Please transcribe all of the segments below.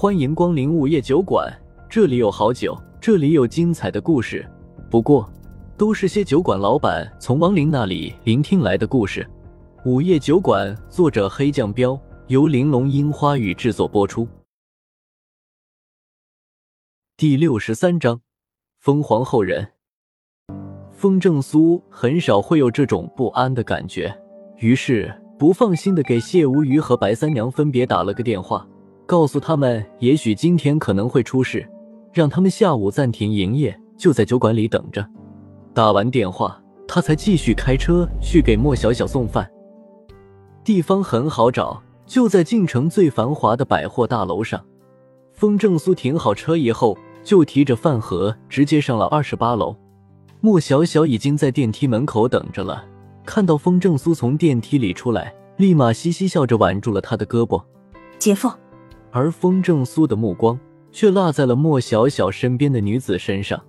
欢迎光临午夜酒馆，这里有好酒，这里有精彩的故事。不过，都是些酒馆老板从亡灵那里聆听来的故事。午夜酒馆，作者黑酱标，由玲珑樱花雨制作播出。第六十三章，疯皇后人。风正苏很少会有这种不安的感觉，于是不放心的给谢无鱼和白三娘分别打了个电话，告诉他们也许今天可能会出事，让他们下午暂停营业，就在酒馆里等着。打完电话，他才继续开车去给莫小小送饭。地方很好找，就在晋城最繁华的百货大楼上。风正苏停好车以后，就提着饭盒直接上了二十八楼。莫小小已经在电梯门口等着了，看到风正苏从电梯里出来，立马嘻嘻笑着挽住了他的胳膊。姐夫，而风正苏的目光却落在了莫小小身边的女子身上。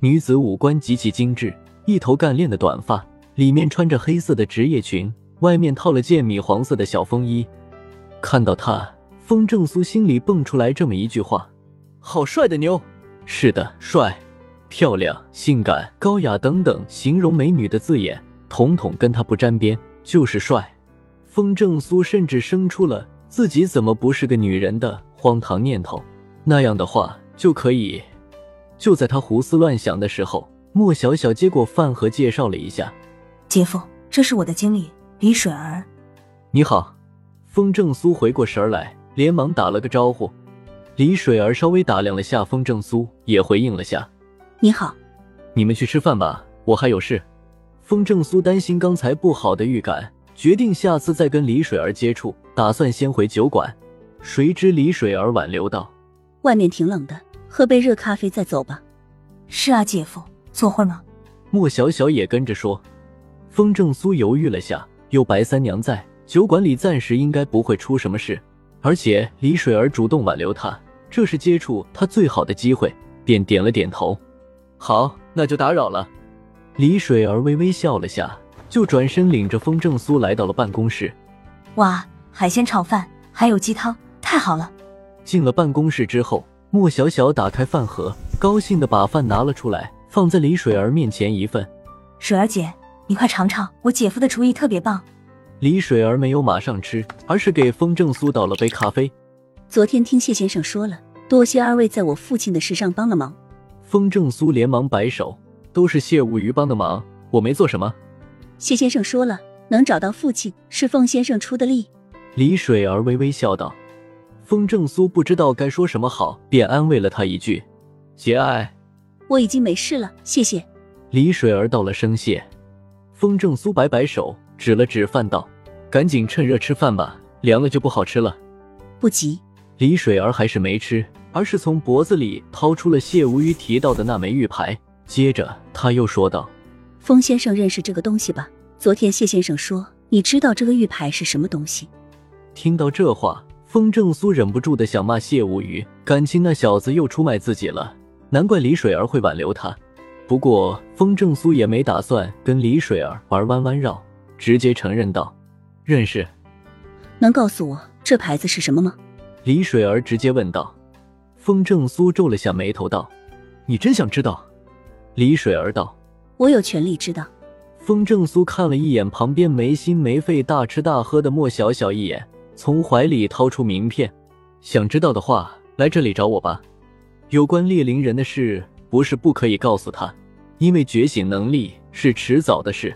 女子五官极其精致，一头干练的短发，里面穿着黑色的职业裙，外面套了件米黄色的小风衣。看到她，风正苏心里蹦出来这么一句话：“好帅的妞！”是的，帅。漂亮、性感、高雅等等形容美女的字眼，统统跟他不沾边，就是帅。风正苏甚至生出了自己怎么不是个女人的荒唐念头。那样的话就可以。就在他胡思乱想的时候，莫小小接过饭盒，介绍了一下：“姐夫，这是我的经理李水儿。”你好。风正苏回过神来，连忙打了个招呼。李水儿稍微打量了下风正苏，也回应了下。你好，你们去吃饭吧，我还有事。风正苏担心刚才不好的预感，决定下次再跟李水儿接触，打算先回酒馆。谁知李水儿挽留道：“外面挺冷的，喝杯热咖啡再走吧。”是啊，姐夫，坐会儿吗？莫小小也跟着说。风正苏犹豫了下，有白三娘在，酒馆里暂时应该不会出什么事，而且李水儿主动挽留他，这是接触他最好的机会，便点了点头。好，那就打扰了。李水儿微微笑了下，就转身领着风正苏来到了办公室。哇，海鲜炒饭还有鸡汤，太好了！进了办公室之后，莫小小打开饭盒，高兴的把饭拿了出来，放在李水儿面前一份。水儿姐，你快尝尝，我姐夫的厨艺特别棒。李水儿没有马上吃，而是给风正苏倒了杯咖啡。昨天听谢先生说了，多谢二位在我父亲的事上帮了忙。风正苏连忙摆手：“都是谢无鱼帮的忙，我没做什么。”谢先生说了，能找到父亲是凤先生出的力。李水儿微微笑道。风正苏不知道该说什么好，便安慰了他一句：“节哀，我已经没事了，谢谢。”李水儿道了声谢。风正苏摆摆手，指了指饭道：“赶紧趁热吃饭吧，凉了就不好吃了。”不急。李水儿还是没吃。而是从脖子里掏出了谢无鱼提到的那枚玉牌，接着他又说道：“风先生认识这个东西吧？昨天谢先生说你知道这个玉牌是什么东西。”听到这话，风正苏忍不住的想骂谢无鱼，感情那小子又出卖自己了，难怪李水儿会挽留他。不过风正苏也没打算跟李水儿玩弯弯绕，直接承认道：“认识。”能告诉我这牌子是什么吗？李水儿直接问道。风正苏皱了下眉头，道：“你真想知道？”李水儿道：“我有权利知道。”风正苏看了一眼旁边没心没肺大吃大喝的莫小小一眼，从怀里掏出名片：“想知道的话，来这里找我吧。有关猎灵人的事，不是不可以告诉他，因为觉醒能力是迟早的事。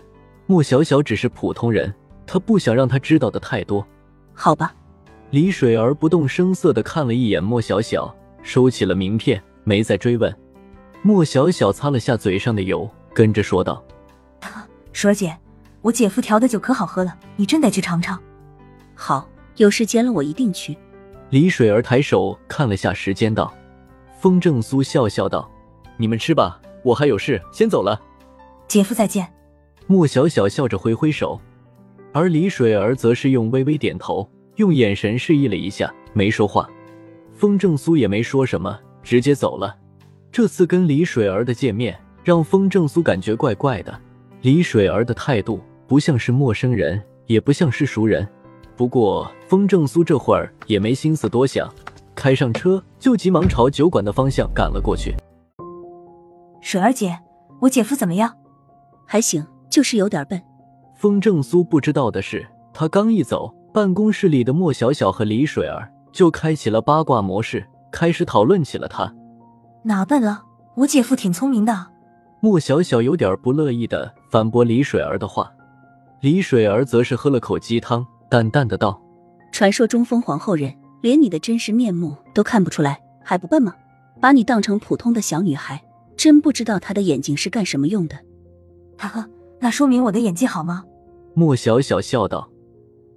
莫小小只是普通人，他不想让他知道的太多。”好吧。李水儿不动声色的看了一眼莫小小。收起了名片，没再追问。莫小小擦了下嘴上的油，跟着说道：“水儿姐，我姐夫调的酒可好喝了，你真得去尝尝。”好，有时间了我一定去。李水儿抬手看了下时间，道：“风正苏笑笑道：‘你们吃吧，我还有事，先走了。’姐夫再见。”莫小小笑着挥挥手，而李水儿则是用微微点头，用眼神示意了一下，没说话。风正苏也没说什么，直接走了。这次跟李水儿的见面，让风正苏感觉怪怪的。李水儿的态度不像是陌生人，也不像是熟人。不过风正苏这会儿也没心思多想，开上车就急忙朝酒馆的方向赶了过去。水儿姐，我姐夫怎么样？还行，就是有点笨。风正苏不知道的是，他刚一走，办公室里的莫小小和李水儿就开启了八卦模式，开始讨论起了他。哪笨了？我姐夫挺聪明的。莫小小有点不乐意的反驳李水儿的话，李水儿则是喝了口鸡汤，淡淡的道：“传说中封皇后人，连你的真实面目都看不出来，还不笨吗？把你当成普通的小女孩，真不知道她的眼睛是干什么用的。”哈哈，那说明我的演技好吗？莫小小笑道：“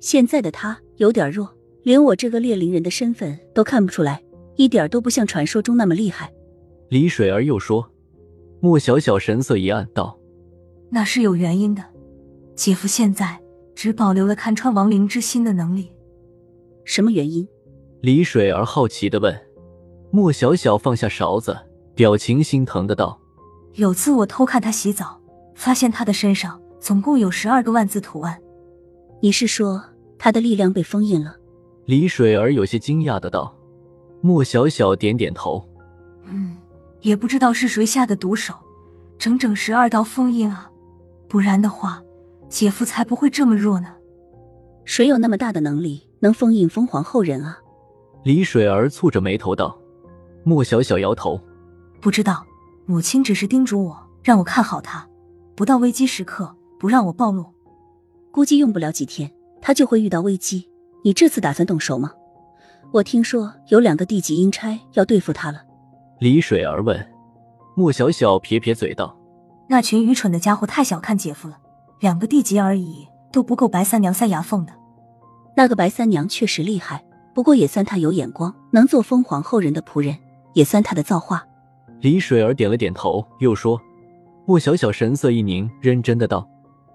现在的她有点弱，连我这个猎灵人的身份都看不出来，一点都不像传说中那么厉害。”李水儿又说：“莫小小神色一暗，道：‘那是有原因的，姐夫现在只保留了看穿亡灵之心的能力。’什么原因？”李水儿好奇的问。莫小小放下勺子，表情心疼的道：“有次我偷看他洗澡，发现他的身上……”总共有十二个万字图案，你是说他的力量被封印了？李水儿有些惊讶的道。莫小小点点头，嗯，也不知道是谁下的毒手，整整十二道封印啊！不然的话，姐夫才不会这么弱呢。谁有那么大的能力能封印封皇后人啊？李水儿蹙着眉头道。莫小小摇头，不知道，母亲只是叮嘱我，让我看好他，不到危机时刻。不让我暴露，估计用不了几天，他就会遇到危机。你这次打算动手吗？我听说有两个地级阴差要对付他了。李水儿问。莫小小撇撇嘴道：“那群愚蠢的家伙太小看姐夫了，两个地级而已，都不够白三娘塞牙缝的。那个白三娘确实厉害，不过也算她有眼光，能做封皇后人的仆人，也算她的造化。”李水儿点了点头，又说：“莫小小神色一凝，认真的道。”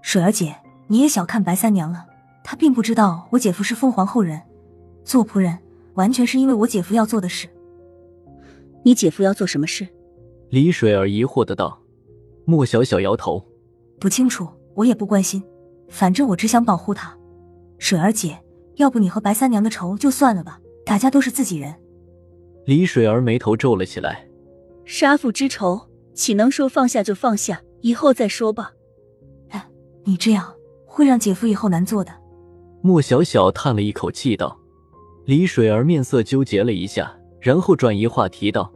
水儿姐，你也小看白三娘了。她并不知道我姐夫是封皇后人，做仆人完全是因为我姐夫要做的事。你姐夫要做什么事？李水儿疑惑的道。莫小小摇头，不清楚，我也不关心。反正我只想保护他。水儿姐，要不你和白三娘的仇就算了吧，大家都是自己人。李水儿眉头皱了起来。杀父之仇，岂能说放下就放下？以后再说吧。你这样会让姐夫以后难做的。莫小小叹了一口气道：“李水儿面色纠结了一下，然后转移话题道：‘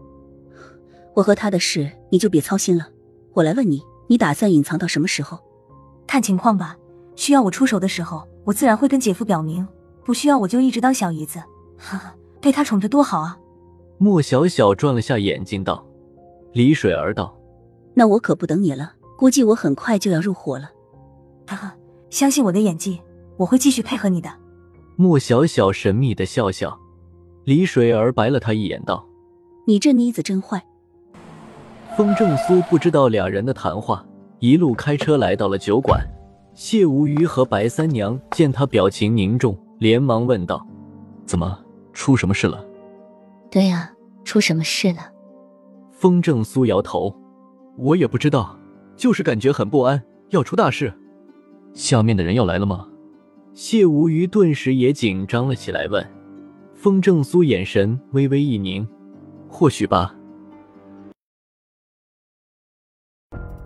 我和他的事你就别操心了。我来问你，你打算隐藏到什么时候？看情况吧。需要我出手的时候，我自然会跟姐夫表明；不需要，我就一直当小姨子，哈哈，被他宠着多好啊。’莫小小转了下眼睛道：‘李水儿道，那我可不等你了。估计我很快就要入伙了。’”哈哈，相信我的演技，我会继续配合你的。莫小小神秘的笑笑，李水儿白了他一眼，道：“你这妮子真坏。”风正苏不知道俩人的谈话，一路开车来到了酒馆。谢无虞和白三娘见他表情凝重，连忙问道：“怎么，出什么事了？”“对呀，出什么事了？”风正苏摇头：“我也不知道，就是感觉很不安，要出大事。”下面的人要来了吗？谢无虞顿时也紧张了起来，问。风正苏眼神微微一凝，或许吧。